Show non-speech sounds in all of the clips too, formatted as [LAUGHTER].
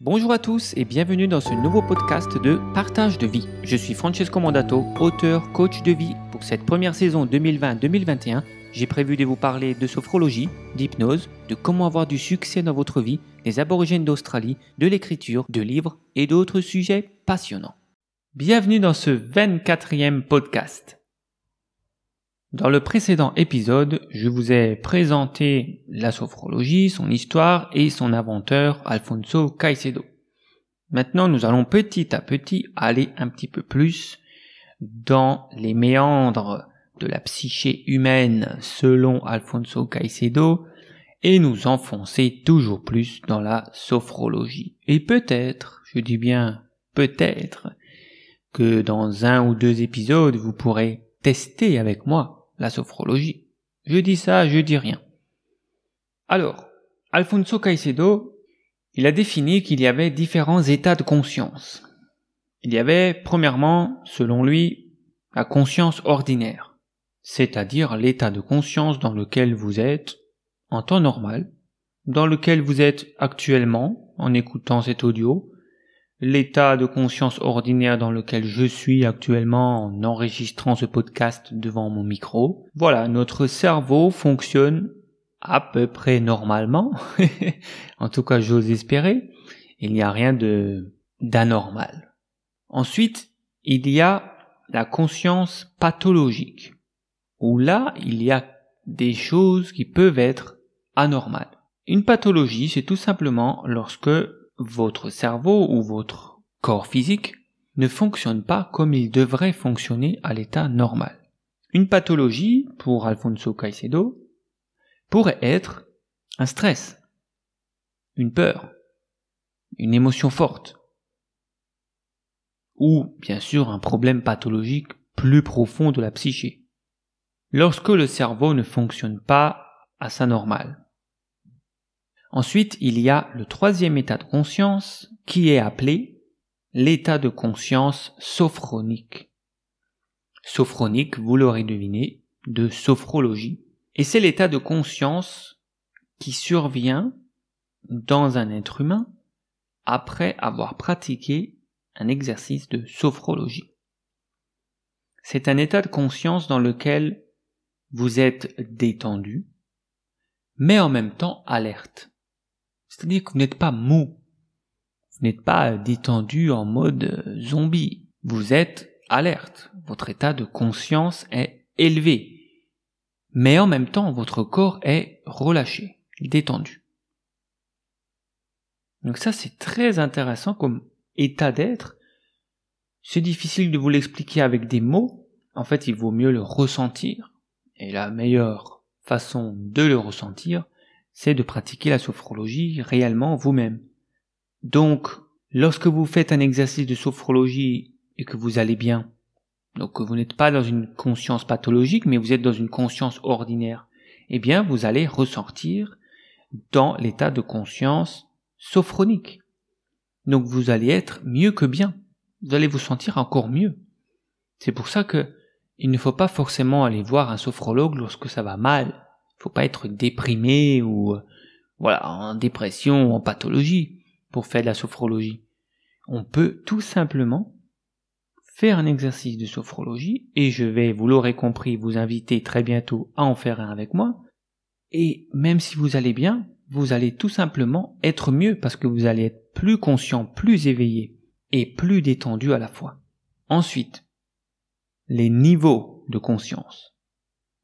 Bonjour à tous et bienvenue dans ce nouveau podcast de Partage de vie. Je suis Francesco Mandato, auteur, coach de vie. Pour cette première saison 2020-2021, j'ai prévu de vous parler de sophrologie, d'hypnose, de comment avoir du succès dans votre vie, des aborigènes d'Australie, de l'écriture, de livres et d'autres sujets passionnants. Bienvenue dans ce 24e podcast. Dans le précédent épisode, je vous ai présenté la sophrologie, son histoire et son inventeur Alfonso Caicedo. Maintenant, nous allons petit à petit aller un petit peu plus dans les méandres de la psyché humaine selon Alfonso Caicedo et nous enfoncer toujours plus dans la sophrologie. Et peut-être, je dis bien peut-être, que dans un ou deux épisodes, vous pourrez tester avec moi la sophrologie. Je dis ça, je dis rien. Alors, Alfonso Caicedo, il a défini qu'il y avait différents états de conscience. Il y avait, premièrement, selon lui, la conscience ordinaire, c'est-à-dire l'état de conscience dans lequel vous êtes en temps normal, dans lequel vous êtes actuellement en écoutant cet audio, l'état de conscience ordinaire dans lequel je suis actuellement en enregistrant ce podcast devant mon micro. Voilà, notre cerveau fonctionne à peu près normalement. [LAUGHS] en tout cas, j'ose espérer. Il n'y a rien de d'anormal. Ensuite, il y a la conscience pathologique, où là, il y a des choses qui peuvent être anormales. Une pathologie, c'est tout simplement lorsque votre cerveau ou votre corps physique ne fonctionne pas comme il devrait fonctionner à l'état normal. Une pathologie, pour Alfonso Caicedo, pourrait être un stress, une peur, une émotion forte, ou bien sûr un problème pathologique plus profond de la psyché, lorsque le cerveau ne fonctionne pas à sa normale. Ensuite, il y a le troisième état de conscience qui est appelé l'état de conscience sophronique. Sophronique, vous l'aurez deviné, de sophrologie. Et c'est l'état de conscience qui survient dans un être humain après avoir pratiqué un exercice de sophrologie. C'est un état de conscience dans lequel vous êtes détendu, mais en même temps alerte. C'est-à-dire que vous n'êtes pas mou. Vous n'êtes pas détendu en mode euh, zombie. Vous êtes alerte. Votre état de conscience est élevé. Mais en même temps, votre corps est relâché, détendu. Donc ça, c'est très intéressant comme état d'être. C'est difficile de vous l'expliquer avec des mots. En fait, il vaut mieux le ressentir. Et la meilleure façon de le ressentir, c'est de pratiquer la sophrologie réellement vous-même. Donc, lorsque vous faites un exercice de sophrologie et que vous allez bien, donc que vous n'êtes pas dans une conscience pathologique, mais vous êtes dans une conscience ordinaire, eh bien, vous allez ressortir dans l'état de conscience sophronique. Donc, vous allez être mieux que bien. Vous allez vous sentir encore mieux. C'est pour ça que il ne faut pas forcément aller voir un sophrologue lorsque ça va mal faut pas être déprimé ou voilà en dépression ou en pathologie pour faire de la sophrologie. On peut tout simplement faire un exercice de sophrologie et je vais, vous l'aurez compris, vous inviter très bientôt à en faire un avec moi. Et même si vous allez bien, vous allez tout simplement être mieux parce que vous allez être plus conscient, plus éveillé et plus détendu à la fois. Ensuite, les niveaux de conscience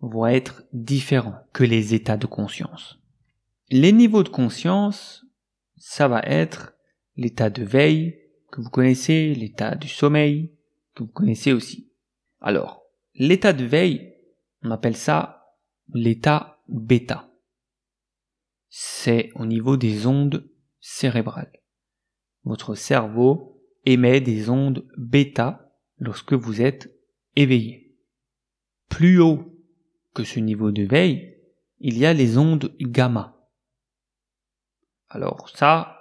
vont être différents que les états de conscience. Les niveaux de conscience, ça va être l'état de veille que vous connaissez, l'état du sommeil que vous connaissez aussi. Alors, l'état de veille, on appelle ça l'état bêta. C'est au niveau des ondes cérébrales. Votre cerveau émet des ondes bêta lorsque vous êtes éveillé. Plus haut que ce niveau de veille, il y a les ondes gamma. Alors ça,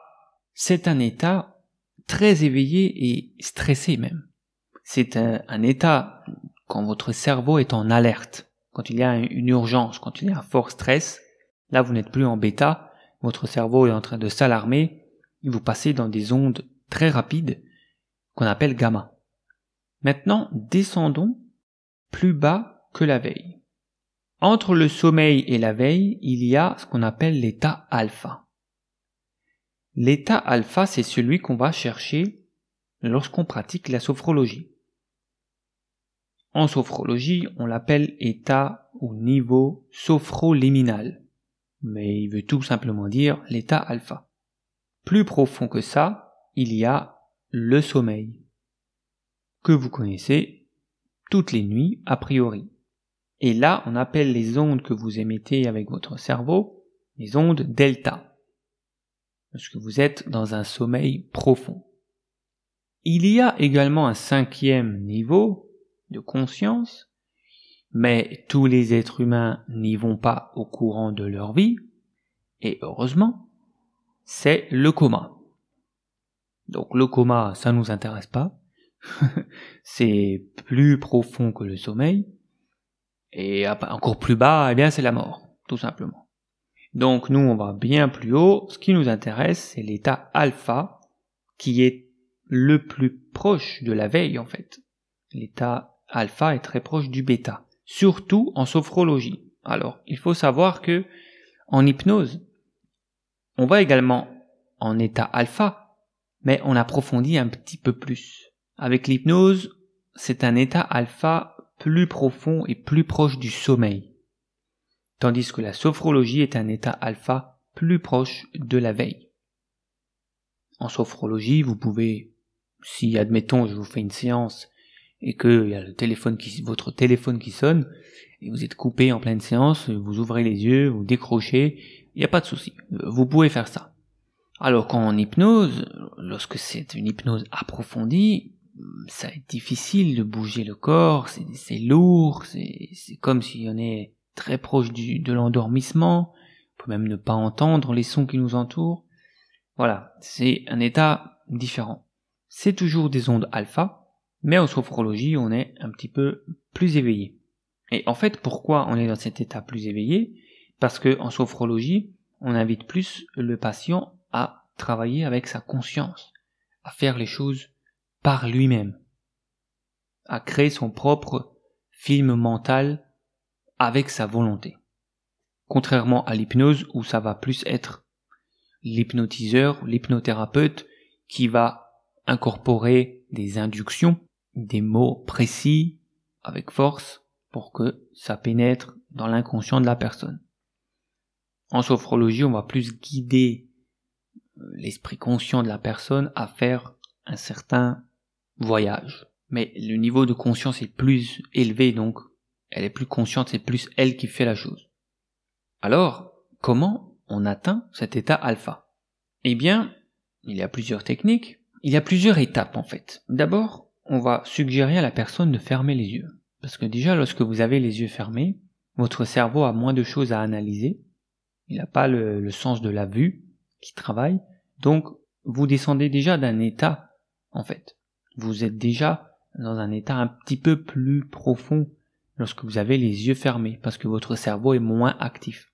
c'est un état très éveillé et stressé même. C'est un, état quand votre cerveau est en alerte, quand il y a une urgence, quand il y a un fort stress. Là, vous n'êtes plus en bêta, votre cerveau est en train de s'alarmer vous passez dans des ondes très rapides qu'on appelle gamma. Maintenant, descendons plus bas que la veille. Entre le sommeil et la veille, il y a ce qu'on appelle l'état alpha. L'état alpha, c'est celui qu'on va chercher lorsqu'on pratique la sophrologie. En sophrologie, on l'appelle état ou niveau sophroliminal, mais il veut tout simplement dire l'état alpha. Plus profond que ça, il y a le sommeil, que vous connaissez toutes les nuits a priori. Et là, on appelle les ondes que vous émettez avec votre cerveau les ondes delta, parce que vous êtes dans un sommeil profond. Il y a également un cinquième niveau de conscience, mais tous les êtres humains n'y vont pas au courant de leur vie, et heureusement, c'est le coma. Donc le coma, ça nous intéresse pas. [LAUGHS] c'est plus profond que le sommeil, et encore plus bas, eh bien, c'est la mort, tout simplement. Donc, nous, on va bien plus haut. Ce qui nous intéresse, c'est l'état alpha, qui est le plus proche de la veille, en fait. L'état alpha est très proche du bêta. Surtout en sophrologie. Alors, il faut savoir que, en hypnose, on va également en état alpha, mais on approfondit un petit peu plus. Avec l'hypnose, c'est un état alpha plus profond et plus proche du sommeil, tandis que la sophrologie est un état alpha plus proche de la veille. En sophrologie, vous pouvez, si admettons je vous fais une séance et que y a le téléphone votre téléphone qui sonne et vous êtes coupé en pleine séance, vous ouvrez les yeux, vous décrochez, il n'y a pas de souci, vous pouvez faire ça. Alors qu'en hypnose, lorsque c'est une hypnose approfondie, ça est difficile de bouger le corps, c'est lourd, c'est comme si on est très proche du, de l'endormissement, on peut même ne pas entendre les sons qui nous entourent. Voilà, c'est un état différent. C'est toujours des ondes alpha, mais en sophrologie, on est un petit peu plus éveillé. Et en fait, pourquoi on est dans cet état plus éveillé? Parce que en sophrologie, on invite plus le patient à travailler avec sa conscience, à faire les choses par lui-même, à créer son propre film mental avec sa volonté. Contrairement à l'hypnose où ça va plus être l'hypnotiseur, l'hypnothérapeute qui va incorporer des inductions, des mots précis avec force pour que ça pénètre dans l'inconscient de la personne. En sophrologie, on va plus guider euh, l'esprit conscient de la personne à faire un certain voyage. Mais le niveau de conscience est plus élevé, donc elle est plus consciente, c'est plus elle qui fait la chose. Alors, comment on atteint cet état alpha? Eh bien, il y a plusieurs techniques, il y a plusieurs étapes en fait. D'abord, on va suggérer à la personne de fermer les yeux. Parce que déjà, lorsque vous avez les yeux fermés, votre cerveau a moins de choses à analyser. Il n'a pas le, le, sens de la vue qui travaille. Donc, vous descendez déjà d'un état, en fait vous êtes déjà dans un état un petit peu plus profond lorsque vous avez les yeux fermés, parce que votre cerveau est moins actif.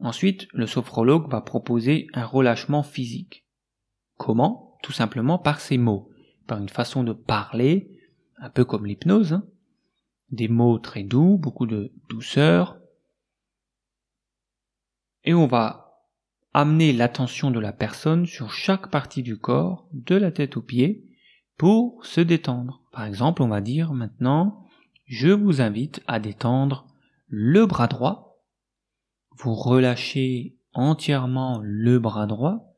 Ensuite, le sophrologue va proposer un relâchement physique. Comment? Tout simplement par ces mots, par une façon de parler, un peu comme l'hypnose, hein. des mots très doux, beaucoup de douceur, et on va amener l'attention de la personne sur chaque partie du corps, de la tête aux pieds, pour se détendre. Par exemple, on va dire maintenant, je vous invite à détendre le bras droit. Vous relâchez entièrement le bras droit,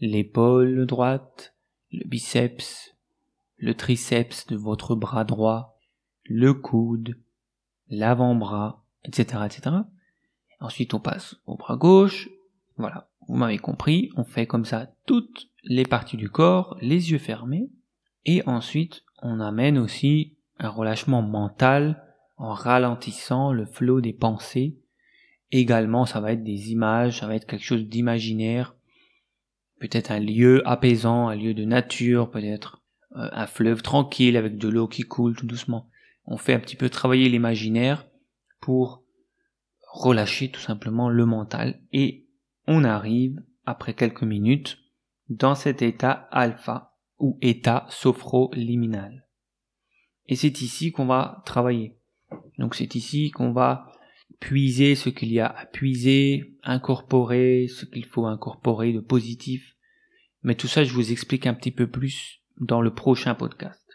l'épaule droite, le biceps, le triceps de votre bras droit, le coude, l'avant-bras, etc., etc. Ensuite, on passe au bras gauche. Voilà. Vous m'avez compris. On fait comme ça toutes les parties du corps, les yeux fermés. Et ensuite, on amène aussi un relâchement mental en ralentissant le flot des pensées. Également, ça va être des images, ça va être quelque chose d'imaginaire, peut-être un lieu apaisant, un lieu de nature, peut-être euh, un fleuve tranquille avec de l'eau qui coule tout doucement. On fait un petit peu travailler l'imaginaire pour relâcher tout simplement le mental et on arrive après quelques minutes dans cet état alpha ou état sophroliminal. Et c'est ici qu'on va travailler. Donc c'est ici qu'on va puiser ce qu'il y a à puiser, incorporer ce qu'il faut incorporer de positif. Mais tout ça, je vous explique un petit peu plus dans le prochain podcast.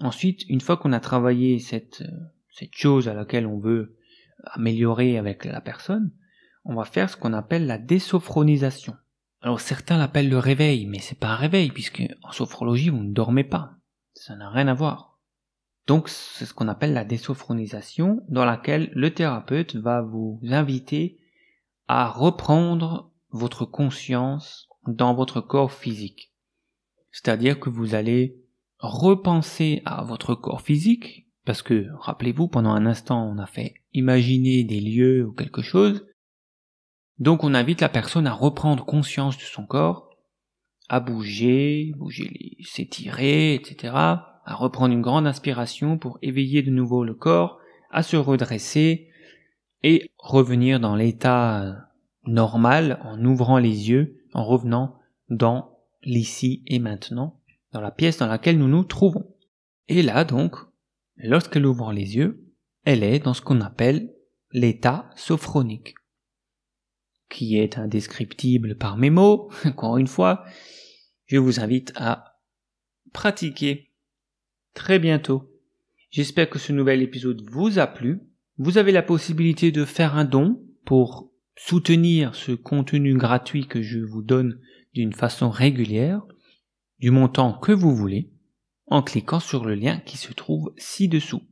Ensuite, une fois qu'on a travaillé cette, cette chose à laquelle on veut améliorer avec la personne, on va faire ce qu'on appelle la désophronisation. Alors certains l'appellent le réveil, mais c'est pas un réveil puisque en sophrologie vous ne dormez pas. Ça n'a rien à voir. Donc c'est ce qu'on appelle la désophronisation dans laquelle le thérapeute va vous inviter à reprendre votre conscience dans votre corps physique. C'est-à-dire que vous allez repenser à votre corps physique, parce que rappelez-vous, pendant un instant on a fait imaginer des lieux ou quelque chose, donc on invite la personne à reprendre conscience de son corps, à bouger, bouger, s'étirer, etc., à reprendre une grande inspiration pour éveiller de nouveau le corps, à se redresser et revenir dans l'état normal en ouvrant les yeux, en revenant dans l'ici et maintenant, dans la pièce dans laquelle nous nous trouvons. Et là donc, lorsqu'elle ouvre les yeux, elle est dans ce qu'on appelle l'état sophronique, qui est indescriptible par mes mots, [LAUGHS] encore une fois, je vous invite à pratiquer très bientôt. J'espère que ce nouvel épisode vous a plu. Vous avez la possibilité de faire un don pour soutenir ce contenu gratuit que je vous donne d'une façon régulière, du montant que vous voulez, en cliquant sur le lien qui se trouve ci-dessous.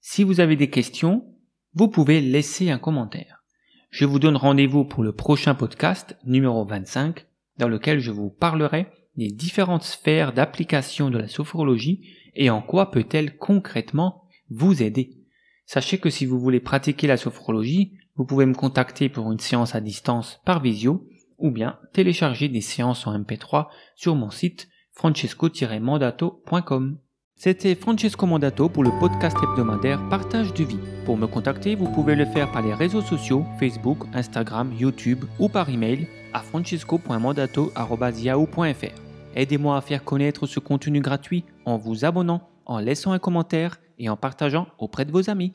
Si vous avez des questions, vous pouvez laisser un commentaire. Je vous donne rendez-vous pour le prochain podcast numéro 25 dans lequel je vous parlerai des différentes sphères d'application de la sophrologie et en quoi peut-elle concrètement vous aider. Sachez que si vous voulez pratiquer la sophrologie, vous pouvez me contacter pour une séance à distance par visio ou bien télécharger des séances en MP3 sur mon site francesco-mandato.com. C'était Francesco Mandato pour le podcast hebdomadaire Partage de vie. Pour me contacter, vous pouvez le faire par les réseaux sociaux Facebook, Instagram, YouTube ou par email à francesco.mandato.yahoo.fr. Aidez-moi à faire connaître ce contenu gratuit en vous abonnant, en laissant un commentaire et en partageant auprès de vos amis.